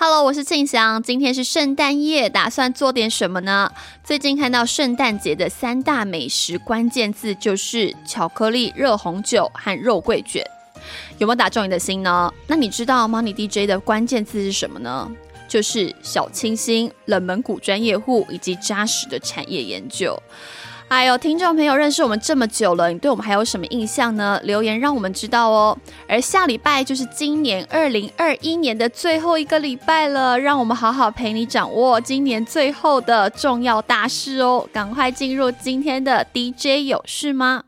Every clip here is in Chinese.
Hello，我是庆祥。今天是圣诞夜，打算做点什么呢？最近看到圣诞节的三大美食关键字就是巧克力、热红酒和肉桂卷，有没有打中你的心呢？那你知道 Money DJ 的关键字是什么呢？就是小清新、冷门股专业户以及扎实的产业研究。哎呦，听众朋友认识我们这么久了，你对我们还有什么印象呢？留言让我们知道哦。而下礼拜就是今年二零二一年的最后一个礼拜了，让我们好好陪你掌握今年最后的重要大事哦。赶快进入今天的 DJ 有事吗？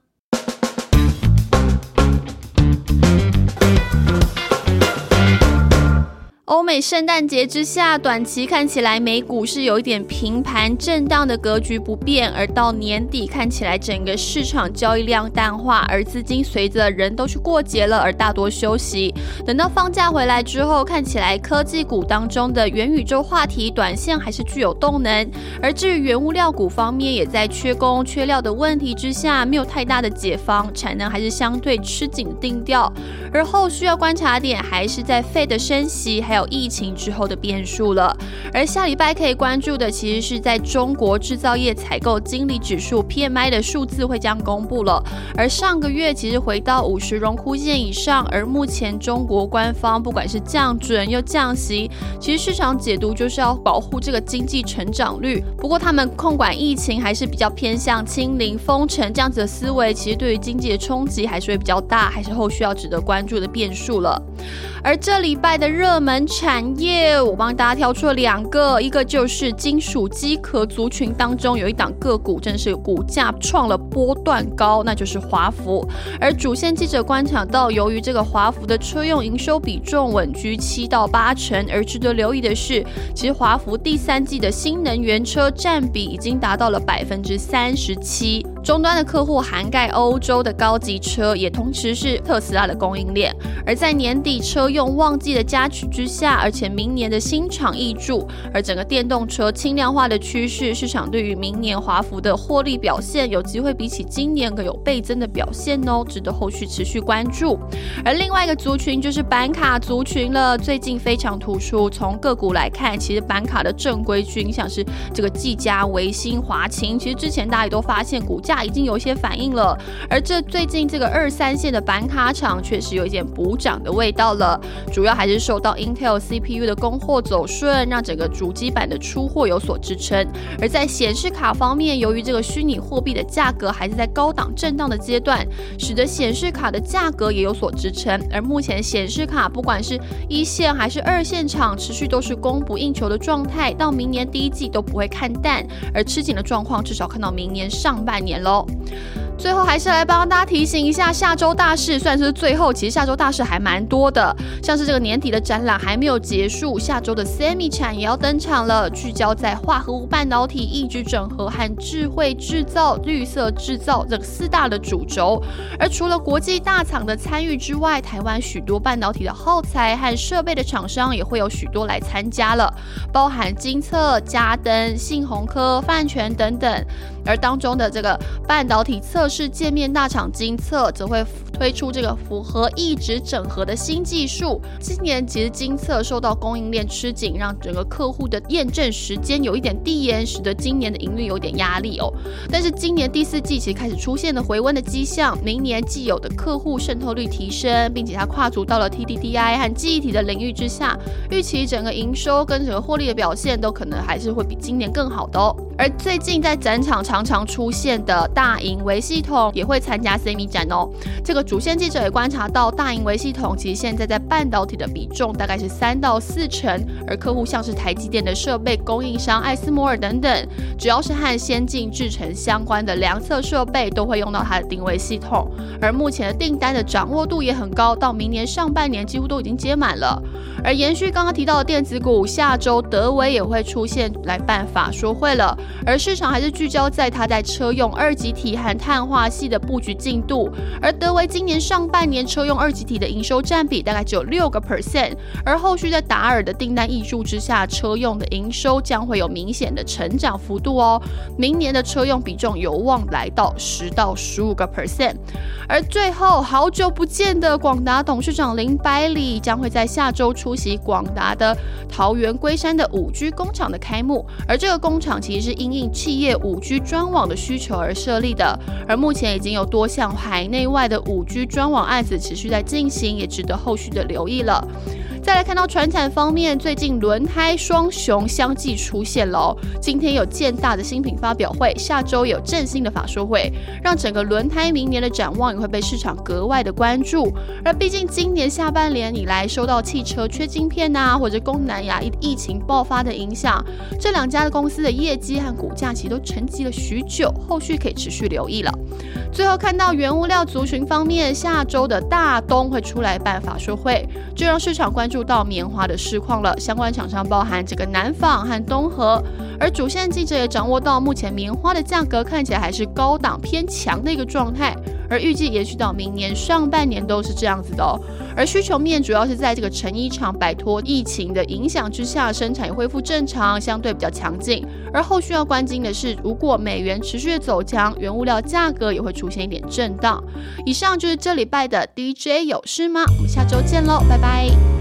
美圣诞节之下，短期看起来美股是有一点平盘震荡的格局不变，而到年底看起来整个市场交易量淡化，而资金随着人都去过节了而大多休息。等到放假回来之后，看起来科技股当中的元宇宙话题短线还是具有动能，而至于原物料股方面，也在缺工缺料的问题之下，没有太大的解放，产能还是相对吃紧定调。而后需要观察点还是在费的升息，还有。疫疫情之后的变数了，而下礼拜可以关注的，其实是在中国制造业采购经理指数 PMI 的数字会将公布了。而上个月其实回到五十荣枯线以上，而目前中国官方不管是降准又降息，其实市场解读就是要保护这个经济成长率。不过他们控管疫情还是比较偏向清零封城这样子的思维，其实对于经济的冲击还是会比较大，还是后续要值得关注的变数了。而这礼拜的热门产产业，我帮大家挑出了两个，一个就是金属机壳族群当中有一档个股，真的是股价创了波段高，那就是华孚。而主线记者观察到，由于这个华孚的车用营收比重稳居七到八成，而值得留意的是，其实华孚第三季的新能源车占比已经达到了百分之三十七。终端的客户涵盖欧洲的高级车，也同时是特斯拉的供应链。而在年底车用旺季的加持之下，而且明年的新厂易注，而整个电动车轻量化的趋势，市场对于明年华孚的获利表现，有机会比起今年更有倍增的表现哦，值得后续持续关注。而另外一个族群就是板卡族群了，最近非常突出。从个股来看，其实板卡的正规军，像是这个技嘉、维新、华擎，其实之前大家也都发现股价。价已经有一些反应了，而这最近这个二三线的板卡厂确实有一点补涨的味道了，主要还是受到 Intel CPU 的供货走顺，让整个主机板的出货有所支撑。而在显示卡方面，由于这个虚拟货币的价格还是在高档震荡的阶段，使得显示卡的价格也有所支撑。而目前显示卡不管是一线还是二线厂，持续都是供不应求的状态，到明年第一季都不会看淡，而吃紧的状况至少看到明年上半年。喽。最后还是来帮大家提醒一下，下周大事算是最后，其实下周大事还蛮多的，像是这个年底的展览还没有结束，下周的 Semi 产也要登场了，聚焦在化合物半导体、一直整合和智慧制造、绿色制造这四大的主轴。而除了国际大厂的参与之外，台湾许多半导体的耗材和设备的厂商也会有许多来参加了，包含金策、嘉登、信鸿科、泛全等等。而当中的这个半导体测是界面大厂金测，则会推出这个符合一直整合的新技术。今年其实金测受到供应链吃紧，让整个客户的验证时间有一点递延，使得今年的营运有点压力哦。但是今年第四季其实开始出现了回温的迹象，明年既有的客户渗透率提升，并且它跨足到了 TDDI 和记忆体的领域之下，预期整个营收跟整个获利的表现都可能还是会比今年更好的哦。而最近在展场常常出现的大盈维系统也会参加 Semi 展哦。这个主线记者也观察到，大盈维系统其实现在在半导体的比重大概是三到四成，而客户像是台积电的设备供应商艾斯摩尔等等，只要是和先进制程相关的量测设备，都会用到它的定位系统。而目前的订单的掌握度也很高，到明年上半年几乎都已经接满了。而延续刚刚提到的电子股，下周德维也会出现来办法说会了。而市场还是聚焦在它在车用二级体和碳化系的布局进度。而德维今年上半年车用二级体的营收占比大概只有六个 percent，而后续在达尔的订单挹注之下，车用的营收将会有明显的成长幅度哦。明年的车用比重有望来到十到十五个 percent。而最后，好久不见的广达董事长林百里将会在下周出席广达的桃园龟山的五 G 工厂的开幕，而这个工厂其实是因应企业五 G 专网的需求而设立的，而目前已经有多项海内外的五 G 专网案子持续在进行，也值得后续的留意了。再来看到船产方面，最近轮胎双雄相继出现了。今天有建大的新品发表会，下周有振兴的法说会，让整个轮胎明年的展望也会被市场格外的关注。而毕竟今年下半年以来，受到汽车缺晶片呐，或者东南亚疫疫情爆发的影响，这两家的公司的业绩和股价其实都沉寂了许久，后续可以持续留意了。最后看到原物料族群方面，下周的大东会出来办法说会，就让市场关注到棉花的市况了。相关厂商包含这个南纺和东河，而主线记者也掌握到，目前棉花的价格看起来还是高档偏强的一个状态。而预计延续到明年上半年都是这样子的哦。而需求面主要是在这个成衣厂摆脱疫情的影响之下，生产也恢复正常，相对比较强劲。而后续要关心的是，如果美元持续走强，原物料价格也会出现一点震荡。以上就是这礼拜的 DJ 有事吗？我们下周见喽，拜拜。